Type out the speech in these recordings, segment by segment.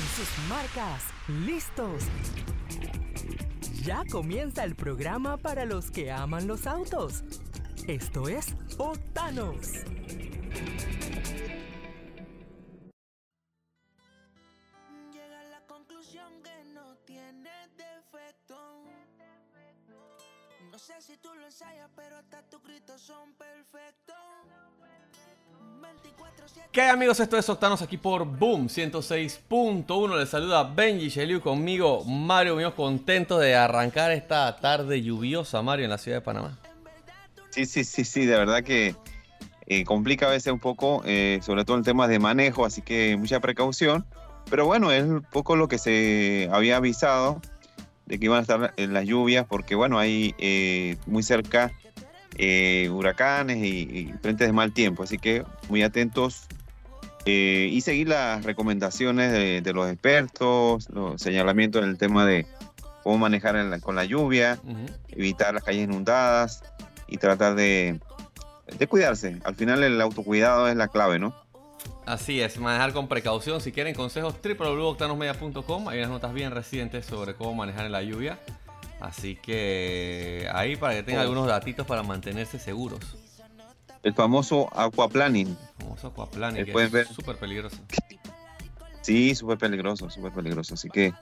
sus marcas, listos. Ya comienza el programa para los que aman los autos. Esto es Otanos. Llega a la conclusión que no tiene defecto. No sé si tú lo ensayas, pero hasta tus gritos son perfectos. 24-7. ¿Qué hay, amigos? Esto es Octanos aquí por Boom 106.1. Les saluda Benji Sheliu conmigo, Mario Mío, contento de arrancar esta tarde lluviosa, Mario, en la ciudad de Panamá. Sí, sí, sí, sí, de verdad que eh, complica a veces un poco, eh, sobre todo en temas de manejo, así que mucha precaución. Pero bueno, es un poco lo que se había avisado de que iban a estar en las lluvias, porque bueno, hay eh, muy cerca eh, huracanes y, y frentes de mal tiempo, así que muy atentos eh, y seguir las recomendaciones de, de los expertos, los señalamientos en el tema de cómo manejar la- con la lluvia, evitar las calles inundadas y tratar de, de cuidarse. Al final el autocuidado es la clave, ¿no? Así es, manejar con precaución. Si quieren consejos, www.octanosmedia.com. Hay unas notas bien recientes sobre cómo manejar en la lluvia. Así que ahí para que tengan algunos datitos para mantenerse seguros. El famoso aquaplaning. Famoso aquaplaning, Eh, que es ver. súper peligroso. Sí, súper peligroso, súper peligroso. Así que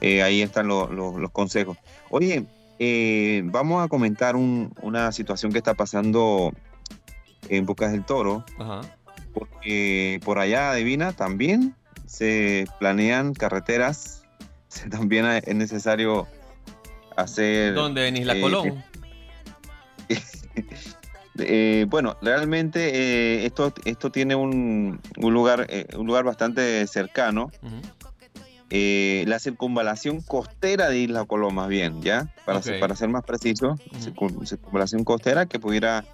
eh, ahí están lo- lo- los consejos. Oye, eh, vamos a comentar un- una situación que está pasando en Bocas del Toro, Ajá. porque por allá, adivina, también se planean carreteras. También es necesario hacer... ¿Dónde? En Isla eh, Colón. Eh, bueno, realmente eh, esto, esto tiene un, un lugar, eh, un lugar bastante cercano. Eh, la circunvalación costera de Isla Colón, más bien, ¿ya? Para, ser, para ser más preciso, circun- circunvalación costera que pudiera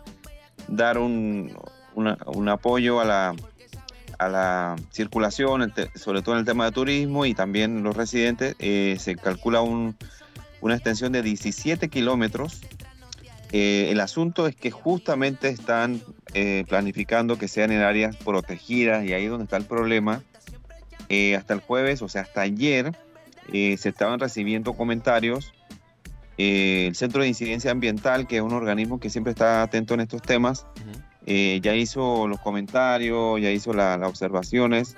dar un, una- un apoyo a la, a la circulación, sobre todo en el tema de turismo y también los residentes. Se calcula un- una extensión de 17 kilómetros. Eh, el asunto es que justamente están eh, planificando que sean en áreas protegidas y ahí es donde está el problema. Eh, hasta el jueves, o sea, hasta ayer, se estaban recibiendo comentarios. El Centro de Incidencia Ambiental, que es un organismo que siempre está atento en estos temas, ya hizo los comentarios, ya hizo la- las observaciones,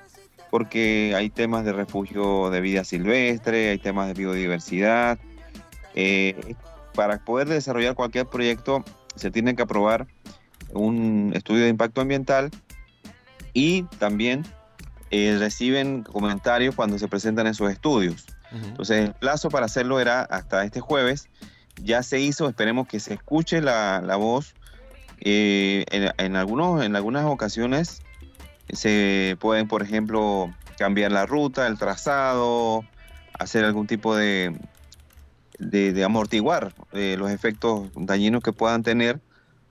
porque hay temas de refugio de vida silvestre, hay temas de biodiversidad. Eh, para poder desarrollar cualquier proyecto se tiene que aprobar un estudio de impacto ambiental y también eh, reciben comentarios cuando se presentan esos estudios. Ujú. Entonces el plazo para hacerlo era hasta este jueves. Ya se hizo, esperemos que se escuche la, la voz. Eh, en, en algunos, en algunas ocasiones se pueden, por ejemplo, cambiar la ruta, el trazado, hacer algún tipo de, de, de amortiguar eh, los efectos dañinos que puedan tener.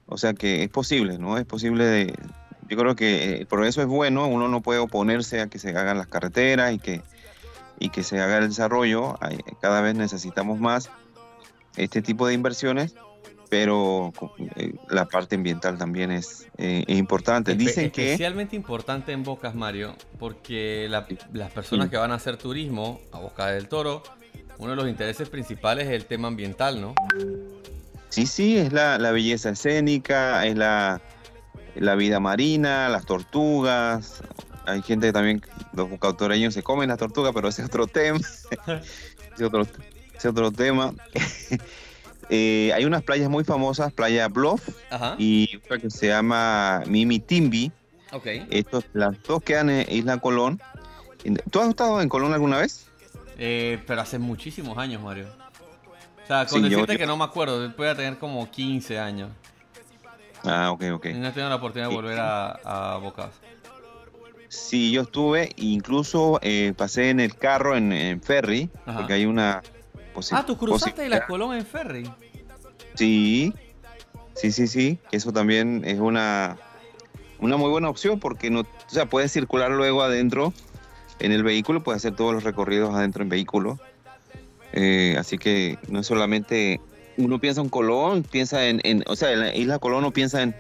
O sea que es posible, ¿no? Es posible de, yo creo que el progreso es bueno, uno no puede oponerse a que se hagan las carreteras y que, y que se haga el desarrollo. Cada vez necesitamos más este tipo de inversiones, pero eh, la parte ambiental también es, eh, es importante. Dicen que... Especialmente importante en Bocas, Mario, porque la- las personas que van a hacer turismo a Boca del Toro, uno de los intereses principales es el tema ambiental, ¿no? Sí, sí, es la, la belleza escénica, es la, la vida marina, las tortugas. Hay gente que también, los bucautoreños se comen las tortugas, pero ese es otro tema. ese, es otro, ese es otro tema. Eh, hay unas playas muy famosas, Playa Bluff Ajá. y otra que se llama Mimi Timbi. Ok. Estos, las dos quedan en Isla Colón. ¿Tú has estado en Colón alguna vez? Eh, pero hace muchísimos aos Mario. O sea, con Sí, decirte yo- que no me acuerdo, voy a tener como 15 años. Ah, ok, ok. No he tenido la oportunidad de volver a, a Bocas. Sí, yo estuve, incluso eh, pasé en el carro en, en ferry, Ajá. porque hay una Ah, tú cruzaste de la. Colón en ferry. Sí, sí, sí, sí. Eso también es una, una muy buena opción porque no, o sea, puedes circular luego adentro en el vehículo, puedes hacer todos los recorridos adentro en vehículo. Eh, así que no es solamente uno piensa en Colón, piensa en, en- o sea, en la isla Colón no piensa en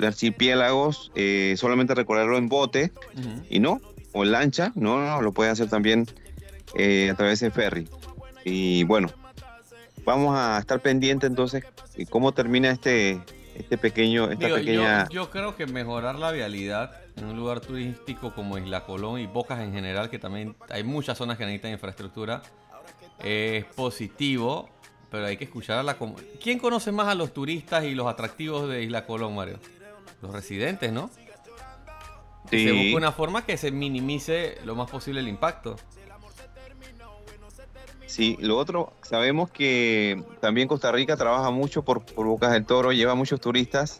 archipiélagos, eh, solamente recorrerlo en bote y no. o en lancha, no, no, lo puede hacer también eh, a través de ferry. Y bueno, vamos a estar pendientes entonces de cómo termina este, este pequeño, esta Digo, pequeña... yo, yo creo que mejorar la vialidad en un lugar turístico como Isla Colón y Bocas en general, que también hay muchas zonas que necesitan infraestructura, es positivo, pero hay que escuchar a la... com- ¿Quién conoce más a los turistas y los atractivos de Isla Colón, Mario? Los residentes, ¿no? Que Se Sí. busca una forma que se minimice lo más posible el impacto. Sí, lo otro, sabemos que también Costa Rica trabaja mucho por, por Bocas del Toro, lleva muchos turistas.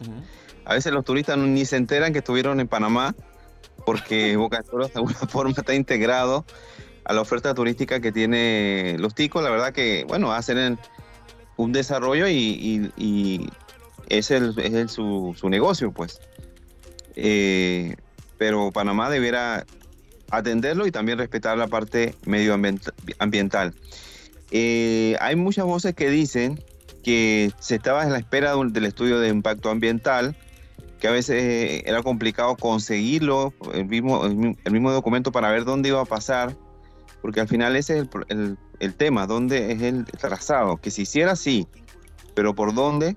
A veces los turistas ni se enteran que estuvieron en Panamá, porque Bocas del Toro de alguna forma está integrado a la oferta turística que tiene los ticos. La verdad que, bueno, hacen un desarrollo y, y- y es, el, es el- su, su negocio, pues. Eh, pero Panamá debiera atenderlo y también respetar la parte medioambiental. Eh, hay muchas voces que dicen que se estaba en la espera de un- del estudio de impacto ambiental, que a veces eh, era complicado conseguirlo, el mismo, el, mi- el mismo documento para ver dónde iba a pasar, porque al final ese es el, el- el tema, dónde es el trazado, que se hiciera sí, pero por dónde,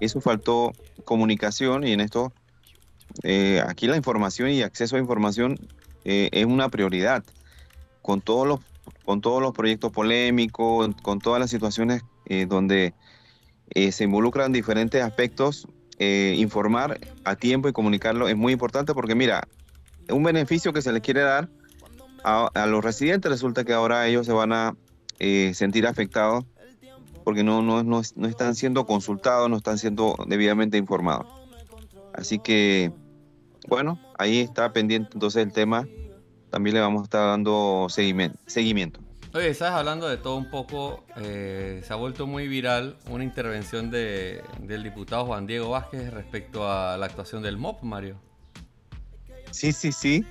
eso faltó comunicación y en esto, eh, aquí la información y acceso a información eh, es una prioridad, con todos los, con todos los proyectos polémicos, con todas las situaciones eh, donde eh, se involucran diferentes aspectos, eh, informar a tiempo y comunicarlo es muy importante porque mira, un beneficio que se les quiere dar a, a los residentes resulta que ahora ellos se van a sentir afectados porque no, no, no, no están siendo consultados, no están siendo debidamente informados. Así que, bueno, ahí está pendiente entonces el tema. También le vamos a estar dando seguimiento. Oye, sabes, hablando de todo un poco, eh, se ha vuelto muy viral una intervención de, del diputado Juan Diego Vázquez respecto a la actuación del MOP, Mario. Sí, sí, sí.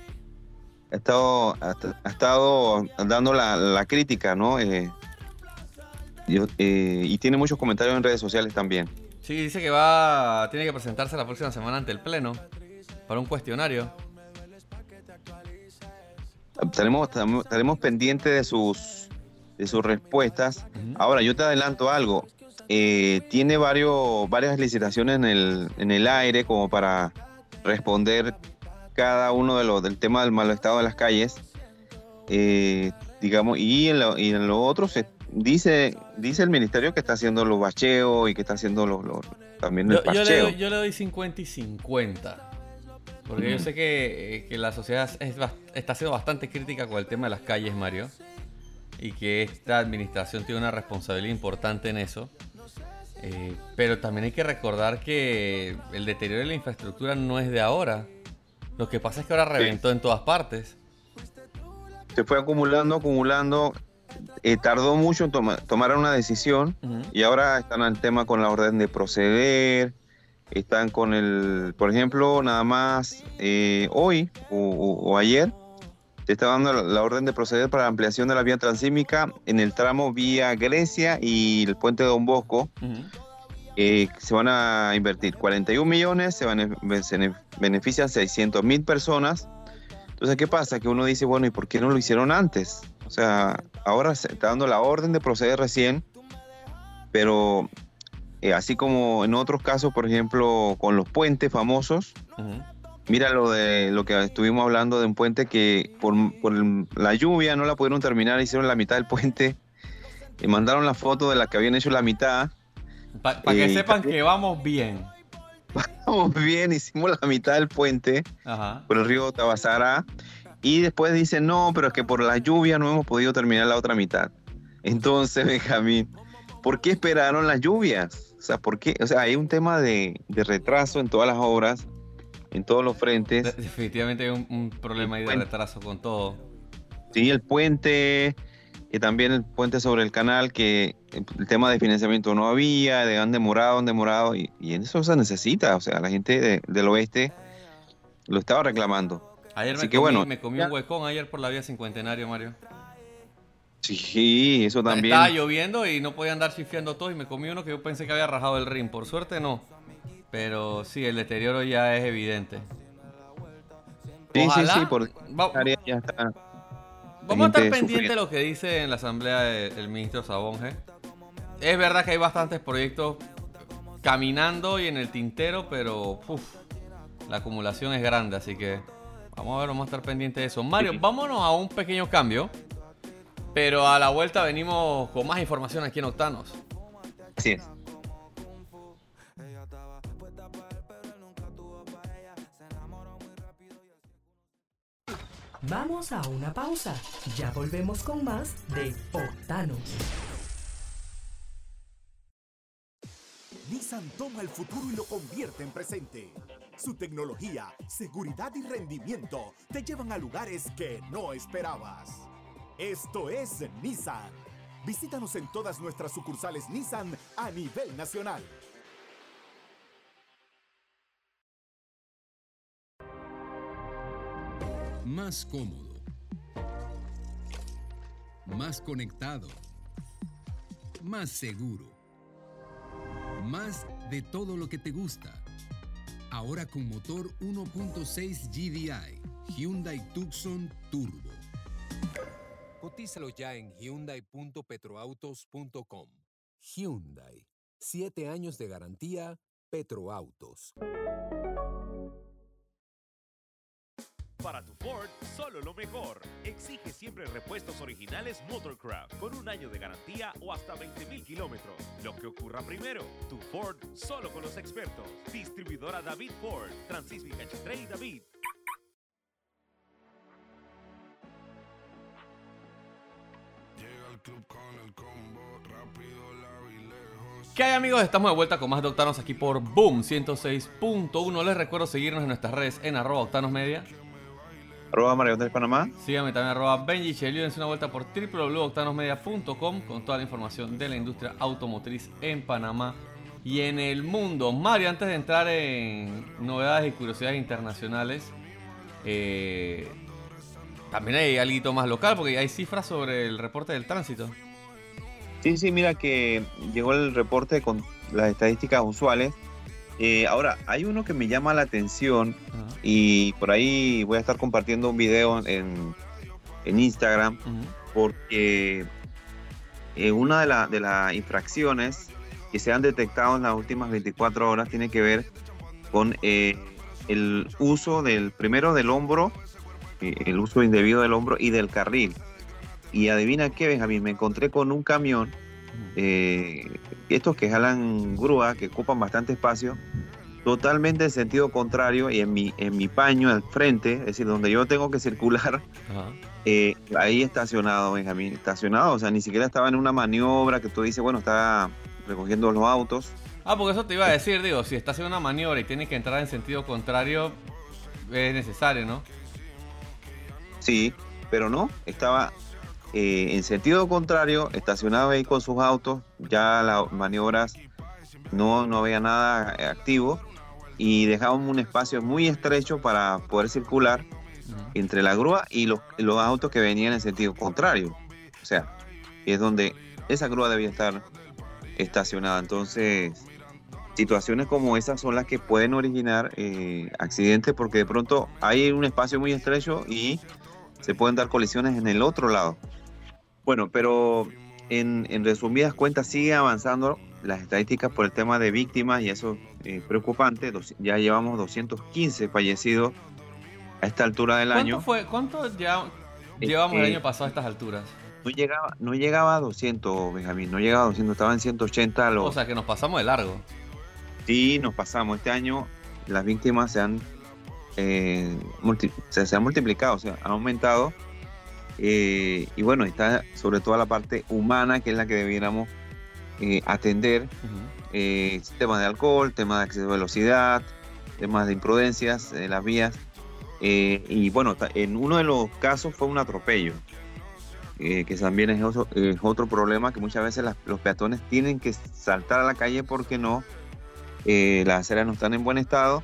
Ha estado, ha, ha estado dando la, la crítica, ¿no? Eh, yo- eh, y tiene muchos comentarios en redes sociales también. Sí, dice que va, tiene que presentarse la próxima semana ante el Pleno para un cuestionario. Estaremos, estaremos pendientes de sus, de sus respuestas. Ahora, yo te adelanto algo. Eh, tiene varios, varias licitaciones en el, en el aire como para responder cada uno de los del tema del mal estado de las calles. Eh, digamos, y en lo, y en lo otro se dice, dice el ministerio que está haciendo los bacheos y que está haciendo los, los- también el Yo, yo le doy, yo le doy 50 y 50. Porque yo sé que, eh, que la sociedad es está siendo bastante crítica con el tema de las calles, Mario. Y que esta administración tiene una responsabilidad importante en eso. Eh, pero también hay que recordar que el deterioro de la infraestructura no es de ahora. Lo que pasa es que ahora reventó en todas partes. Se fue acumulando, acumulando. eh, tardó mucho en toma- tomar una decisión. Y ahora están al tema con la orden de proceder, están con el, por ejemplo, nada más eh, hoy o, o- o ayer, se está dando la, orden de proceder para la ampliación de la vía transísmica en el tramo vía Grecia y el puente de Don Bosco. Eh, se van a invertir 41 millones, se, van a- se benefician 600 mil personas. Entonces, ¿qué pasa? Que uno dice, bueno, ¿y por qué no lo hicieron antes? O sea, ahora se está dando la orden de proceder recién, pero eh, así como en otros casos, por ejemplo, con los puentes famosos, mira lo de lo que estuvimos hablando de un puente que por, por la lluvia no la pudieron terminar, hicieron la mitad del puente y mandaron la foto de la que habían hecho la mitad. Pa- Para que Eh, sepan que vamos bien. Vamos bien, hicimos la mitad del puente Ajá. por el río Tabasara y después dicen, no, pero es que por la lluvia no hemos podido terminar la otra mitad. Entonces, Benjamín, ¿por qué esperaron las lluvias? O sea, ¿por qué? O sea, hay un tema de, de retraso en todas las obras, en todos los frentes. Definitivamente hay un, un problema ahí de retraso con todo. Sí, el puente, y también el puente sobre el canal, que el tema de financiamiento no había, de han demorado, han demorado, y, y en eso se necesita. O sea, la gente de- del oeste lo estaba reclamando. Ayer Así me que comí, bueno, me comí un huecón ayer por la vía cincuentenario, Mario. Sí, eso también. Estaba lloviendo y no podía andar chifiando todo y me comí uno que yo pensé que había rajado el rim. Por suerte no. Pero sí, el deterioro ya es evidente. Sí, Ojalá- sí, sí, por va- ya está. Vamos a estar pendientes de lo que dice en la asamblea el, el ministro Sabonge. Es verdad que hay bastantes proyectos caminando y en el tintero, pero uf, la acumulación es grande, así que vamos a ver, vamos a estar pendientes de eso. Mario, Sí. vámonos a un pequeño cambio, pero a la vuelta venimos con más información aquí en Octanos. Así es. Vamos a una pausa. Ya volvemos con más de Octanos. Nissan toma el futuro y lo convierte en presente. Su tecnología, seguridad y rendimiento te llevan a lugares que no esperabas. Esto es Nissan. Visítanos en todas nuestras sucursales Nissan a nivel nacional. Más cómodo. Más conectado. Más seguro. Más de todo lo que te gusta. Ahora con motor 1.6 GDI. Hyundai Tucson Turbo. Cotízalo ya en hyundai.petroautos.com. Hyundai. Siete años de garantía. Petroautos. Para tu Ford, solo lo mejor. Exige siempre repuestos originales Motorcraft con un año de garantía o hasta 20.000 kilómetros. Lo que ocurra primero, tu Ford solo con los expertos. Distribuidora David Ford, Francisco Cachetre y David. ¿Qué hay amigos? Estamos de vuelta con más de Octanos aquí por Boom 106.1. Les recuerdo seguirnos en nuestras redes en arroba Octanos Media. Arroba Mario Andrés Panamá. Síganme también arroba Benji Chelio. Dense una vuelta por www.octanosmedia.com con toda la información de la industria automotriz en Panamá y en el mundo. Mario, antes de entrar en novedades y curiosidades internacionales, eh, también hay algo más local porque hay cifras sobre el reporte del tránsito. Sí, sí, mira que llegó el reporte con las estadísticas usuales. Eh, ahora, hay uno que me llama la atención y por ahí voy a estar compartiendo un video en, en Instagram porque eh, una de, la- de las infracciones que se han detectado en las últimas 24 horas tiene que ver con eh, el uso del primero del hombro, el uso indebido del hombro y del carril. Y adivina qué, Benjamín, me encontré con un camión, eh, estos que jalan grúa, que ocupan bastante espacio, totalmente en sentido contrario y en mi, en mi paño al frente, es decir, donde yo tengo que circular, eh, ahí estacionado, Benjamín, estacionado, o sea, ni siquiera estaba en una maniobra que tú dices, bueno, está recogiendo los autos. Ah, porque eso te iba a decir, digo, si estás haciendo una maniobra y tienes que entrar en sentido contrario, es necesario, ¿no? Sí, pero no, estaba eh, en sentido contrario, estacionado ahí con sus autos, ya las maniobras no, no había nada eh, activo y dejaban un espacio muy estrecho para poder circular entre la grúa y los, los autos que venían en sentido contrario. O sea, es donde esa grúa debía estar estacionada. Entonces, situaciones como esas son las que pueden originar eh, accidentes porque de pronto hay un espacio muy estrecho y se pueden dar colisiones en el otro lado. Bueno, pero en, en resumidas cuentas sigue avanzando las estadísticas por el tema de víctimas y eso es preocupante. Dos- Ya llevamos 215 fallecidos a esta altura del ¿Cuánto año. fue? ¿Cuánto ya llevamos el Eh, año pasado a estas alturas? No llegaba, no llegaba a 200, Benjamín, no llegaba a 200, estaba en 180. Los, O sea, que nos pasamos de largo. Sí, nos pasamos. Este año las víctimas se han, eh, multi- se, se han multiplicado, o sea, han aumentado. Eh, y bueno, está sobre todo la parte humana, que es la que debiéramos eh, atender. Temas de alcohol, temas de exceso de velocidad, temas de imprudencias en las vías. Y bueno, en uno de los casos fue un atropello, que también es otro, es otro problema que muchas veces las- los peatones tienen que saltar a la calle porque no, las aceras no están en buen estado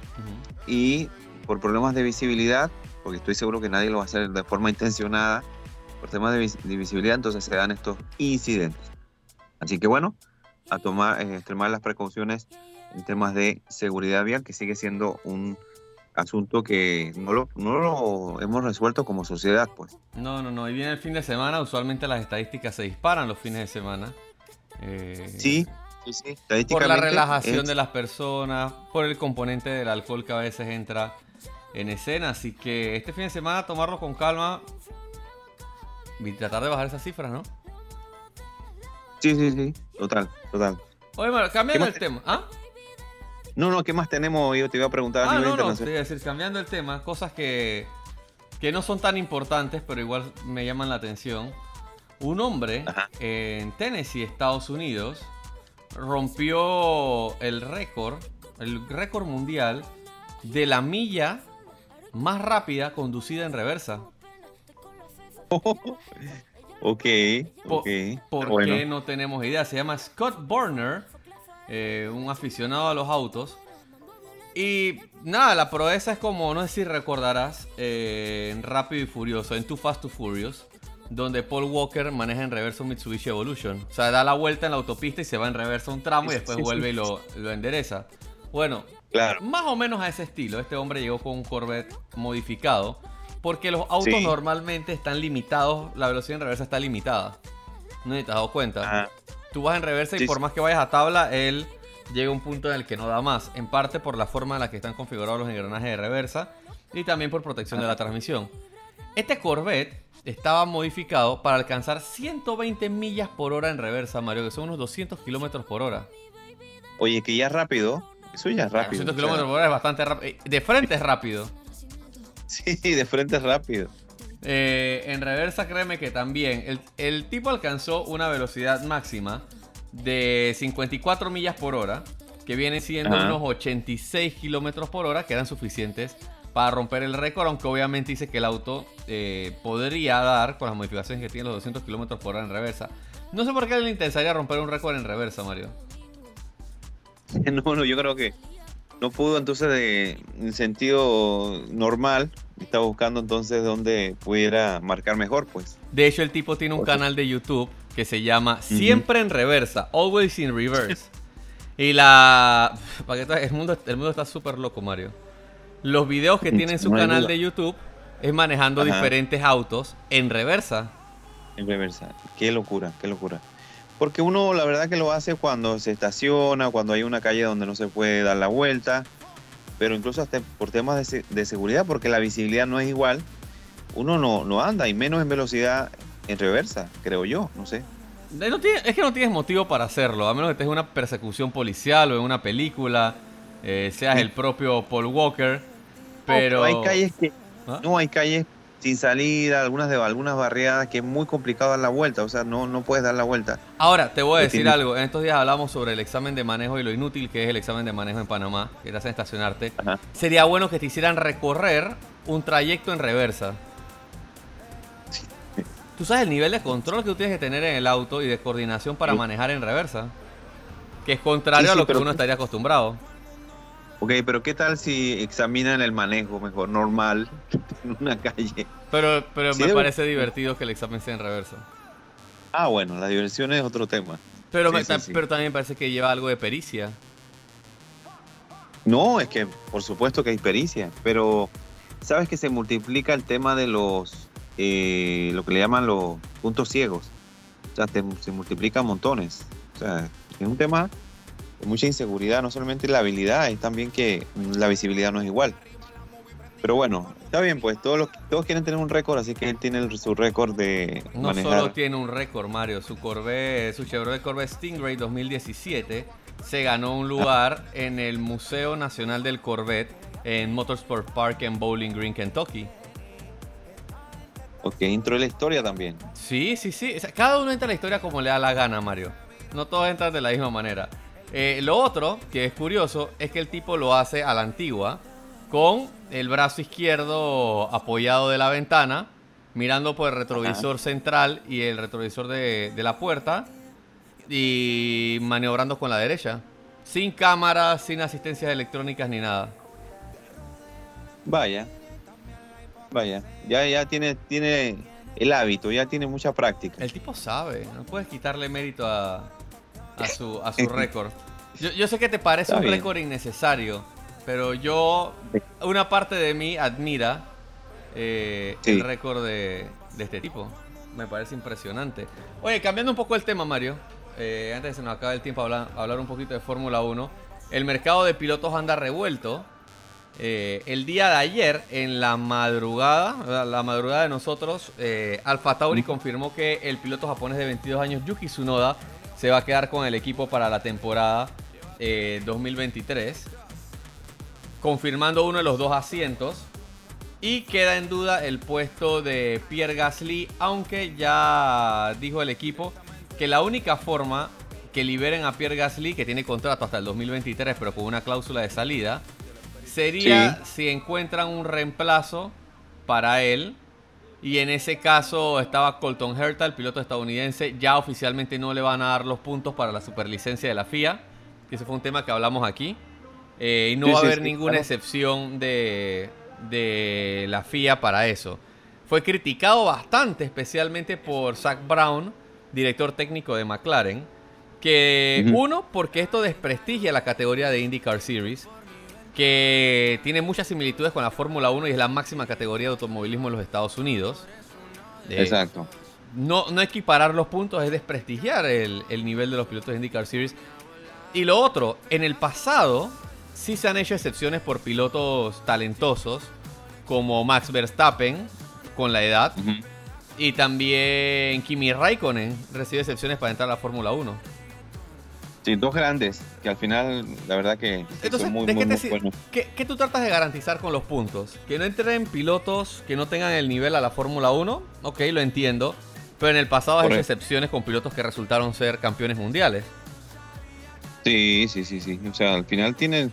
y por problemas de visibilidad, porque estoy seguro que nadie lo va a hacer de forma intencionada, por temas de, vis- de visibilidad, entonces se dan estos incidentes. Así que bueno, a tomar, eh, extremar las precauciones en temas de seguridad vial, que sigue siendo un asunto que no lo, no lo hemos resuelto como sociedad, pues. No, no, no. Y viene el fin de semana. Usualmente las estadísticas se disparan los fines de semana. Eh, Sí, sí, sí. Por la relajación es- de las personas, por el componente del alcohol que a veces entra en escena. Así que este fin de semana tomarlo con calma y tratar de bajar esas cifras, ¿no? Sí, sí, sí. Total, total. Oye, Mario, cambiando ¿Qué el tema. ¿Ah? No, no, ¿qué más tenemos? Yo te iba a preguntar a Ah, nivel no, no, te internacional. iba a decir, cambiando el tema, cosas que, que no son tan importantes, pero igual me llaman la atención. Un hombre Ajá. en Tennessee, Estados Unidos, rompió el récord, el récord mundial de la milla más rápida conducida en reversa. Ok, Po- ok. ¿Por bueno. qué no tenemos idea? Se llama Scott Burner, eh, un aficionado a los autos. Y nada, la proeza es como, no sé si recordarás, eh, en Rápido y Furioso, en Too Fast to Furious, donde Paul Walker maneja en reverso un Mitsubishi Evolution. O sea, da la vuelta en la autopista y se va en reverso un tramo y después vuelve y lo, lo endereza. Bueno, Claro. más o menos a ese estilo. Este hombre llegó con un Corvette modificado. Porque los autos Sí. normalmente están limitados, la velocidad en reversa está limitada. No te has dado cuenta. Ajá. Tú vas en reversa y por más que vayas a tabla, él llega a un punto en el que no da más. En parte por la forma en la que están configurados los engranajes de reversa y también por protección de la transmisión. Este Corvette estaba modificado para alcanzar 120 millas por hora en reversa, Mario, que son unos 200 kilómetros por hora. Oye, que ya rápido. Eso ya es rápido. 200 o sea, kilómetros por hora es bastante rápido. De frente es rápido. Sí, de frente es rápido. Eh, en reversa, créeme que también. El, el tipo alcanzó una velocidad máxima de 54 millas por hora, que viene siendo Ajá. unos 86 kilómetros por hora, que eran suficientes para romper el récord, aunque obviamente dice que el auto eh, podría dar, con las modificaciones que tiene, los 200 kilómetros por hora en reversa. No sé por qué le interesaría romper un récord en reversa, Mario. No, no, yo creo que no pudo entonces de en sentido normal. Estaba buscando entonces dónde pudiera marcar mejor, pues. De hecho, el tipo tiene un canal de YouTube que se llama Siempre en Reversa, Always in Reverse. y la... el, mundo, el mundo está súper loco, Mario. Los videos que tiene en su No canal duda. de YouTube es manejando Ajá. diferentes autos en reversa. En reversa. Qué locura, qué locura. Porque uno, la verdad que lo hace cuando se estaciona, cuando hay una calle donde no se puede dar la vuelta, pero incluso hasta por temas de, se- de seguridad, porque la visibilidad no es igual, uno no, no anda, y menos en velocidad en reversa, creo yo, no sé. Eh, no tiene- es que no tienes motivo para hacerlo, a menos que estés en una persecución policial o en una película, eh, seas el propio Paul Walker. Pero... No, hay calles que ¿Ah? no hay calles sin salida, algunas de algunas barriadas que es muy complicado dar la vuelta, o sea, no, no puedes dar la vuelta. Ahora, te voy a decir algo. En estos días hablamos sobre el examen de manejo y lo inútil que es el examen de manejo en Panamá, que te hacen estacionarte. Ajá. Sería bueno que te hicieran recorrer un trayecto en reversa. Tú sabes el nivel de control que tú tienes que tener en el auto y de coordinación para Sí. manejar en reversa. Que es contrario Sí, a lo que uno estaría acostumbrado. Ok, pero ¿qué tal si examinan el manejo mejor, normal, en una calle? Pero, pero Sí, me debe- parece divertido que el examen sea en reversa. Ah, bueno, la diversión es otro tema. Pero, Sí, me- sí, ta- sí. pero también me parece que lleva algo de pericia. No, es que por supuesto que hay pericia, pero sabes que se multiplica el tema de los, eh, lo que le llaman los puntos ciegos. O sea, te- se multiplican montones. O sea, es un tema mucha inseguridad, no solamente la habilidad, es también que la visibilidad no es igual. Pero bueno, está bien, pues todos, los, todos quieren tener un récord, así que él tiene el- su récord de No manejar. solo tiene un récord, Mario. Su Corvette, su Chevrolet Corvette Stingray 2017 se ganó un lugar en el Museo Nacional del Corvette en Motorsport Park en Bowling Green, Kentucky. Porque entró en la historia también. Sí, sí, sí. O sea, cada uno entra a la historia como le da la gana, Mario. No todos entran de la misma manera. Eh, lo otro, que es curioso, es que el tipo lo hace a la antigua, con el brazo izquierdo apoyado de la ventana, mirando por el retrovisor central y el retrovisor de, de la puerta, y maniobrando con la derecha. Sin cámara, sin asistencias electrónicas ni nada. Vaya, vaya, ya, ya tiene, tiene el hábito, ya tiene mucha práctica. El tipo sabe, no puedes quitarle mérito a, a su, a su récord. Yo, yo sé que te parece Está un récord innecesario, Pero yo, una parte de mí admira eh, Sí. el récord de, de este tipo. Me parece impresionante. Oye, cambiando un poco el tema, Mario. eh, antes de que se nos acabe el tiempo, hablar, hablar un poquito de Fórmula 1. El mercado de pilotos anda revuelto. Eh, el día de ayer, en la madrugada, la madrugada de nosotros, eh, Alfa Tauri confirmó que el piloto japonés de 22 años, Yuki Tsunoda, se va a quedar con el equipo para la temporada eh, 2023, confirmando uno de los dos asientos. Y queda en duda el puesto de Pierre Gasly, aunque ya dijo el equipo que la única forma que liberen a Pierre Gasly, que tiene contrato hasta el 2023, pero con una cláusula de salida, sería si encuentran un reemplazo para él. Y en ese caso estaba Colton Herta, el piloto estadounidense. Ya oficialmente no le van a dar los puntos para la superlicencia de la FIA, ese fue un tema que hablamos aquí. Eh, y no Sí, va a haber sí, ninguna claro. excepción de, de la FIA para eso. Fue criticado bastante, especialmente por Zach Brown, director técnico de McLaren, que uno, porque esto desprestigia la categoría de IndyCar Series, que tiene muchas similitudes con la Fórmula 1 y es la máxima categoría de automovilismo en los Estados Unidos. Eh, Exacto. no, no equiparar los puntos es desprestigiar el, el nivel de los pilotos de IndyCar Series. Y lo otro, en el pasado sí se han hecho excepciones por pilotos talentosos, como Max Verstappen, con la edad, y también Kimi Raikkonen recibe excepciones para entrar a la Fórmula 1. Sí, dos grandes, que al final, la verdad que Entonces, son muy, ¿de muy, te buenos. qué- qué tú tratas de garantizar con los puntos? Que no entren pilotos que no tengan el nivel a la Fórmula 1, ok, lo entiendo, pero en el pasado hay Correcto. excepciones con pilotos que resultaron ser campeones mundiales. Sí, sí, sí, sí. O sea, al final tienen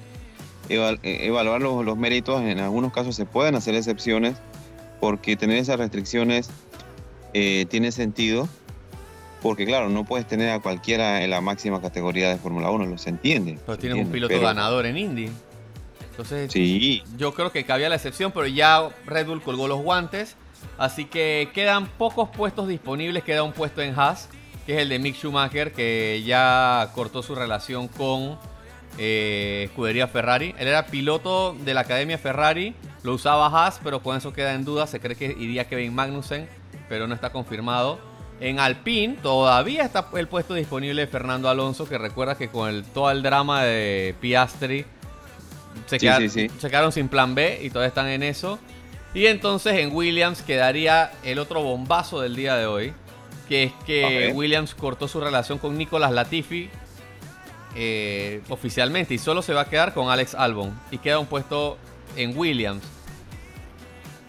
eval- eh, evaluar los, los méritos. En algunos casos se pueden hacer excepciones porque tener esas restricciones eh, tiene sentido. Porque claro, no puedes tener a cualquiera en la máxima categoría de Fórmula 1, lo se entiende. Pero tienes un piloto pero- ganador en Indy. Entonces, Sí, yo creo que cabía la excepción, pero ya Red Bull colgó los guantes. Así que quedan pocos puestos disponibles. Queda un puesto en Haas, que es el de Mick Schumacher, que ya cortó su relación con eh, Escudería Ferrari. Él era piloto de la Academia Ferrari, lo usaba Haas, pero con eso queda en duda. Se cree que iría Kevin Magnussen, pero no está confirmado. En Alpine todavía está el puesto disponible de Fernando Alonso, que recuerda que con el, todo el drama de Piastri se, Sí, queda- sí, sí. se quedaron sin plan B y todavía están en eso. Y entonces en Williams quedaría el otro bombazo del día de hoy, que es que. Williams cortó su relación con Nicolas Latifi eh, oficialmente y solo se va a quedar con Alex Albon y queda un puesto en Williams.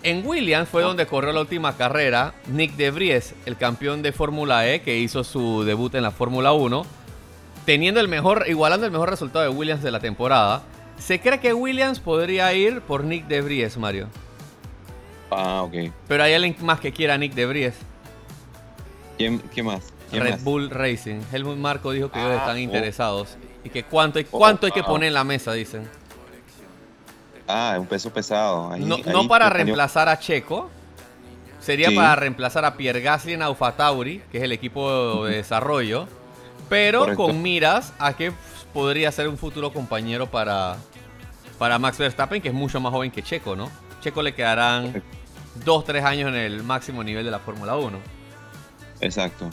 En Williams fue donde corrió la última carrera Nick De Vries, el campeón de Fórmula E que hizo su debut en la Fórmula 1, teniendo el mejor, igualando el mejor resultado de Williams de la temporada. Se cree que Williams podría ir por Nick De Vries, Mario. ah, ok. Pero hay alguien más que quiera a Nick De Vries. ¿Quién, ¿Qué más? ¿Quién Red más? Bull Racing. Helmut Marco dijo que ellos Ah, están oh. interesados. Y que cuánto hay, cuánto hay que poner en la mesa, dicen. Ah, un peso pesado. Ahí- No, ahí no para reemplazar a Checo. Sería Sí. para reemplazar a Pierre Gasly en Alfa Tauri, que es el equipo de desarrollo. Pero Correcto. con miras a que podría ser un futuro compañero para, para Max Verstappen, que es mucho más joven que Checo, ¿no? Checo le quedarán Correcto. dos, tres años en el máximo nivel de la Fórmula 1. Exacto.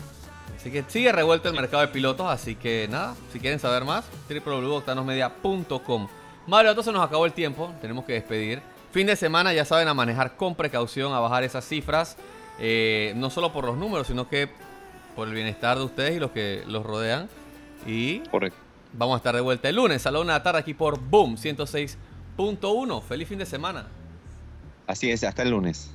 Así que sigue revuelto el mercado de pilotos, así que nada, si quieren saber más, www.octanosmedia.com. Mario, entonces nos acabó el tiempo, tenemos que despedir. Fin de semana, ya saben, a manejar con precaución, a bajar esas cifras, eh, no solo por los números, sino que por el bienestar de ustedes y los que los rodean. Y Correcto. vamos a estar de vuelta el lunes a la una de la tarde aquí por Boom 106.1. Feliz fin de semana. Así es, hasta el lunes.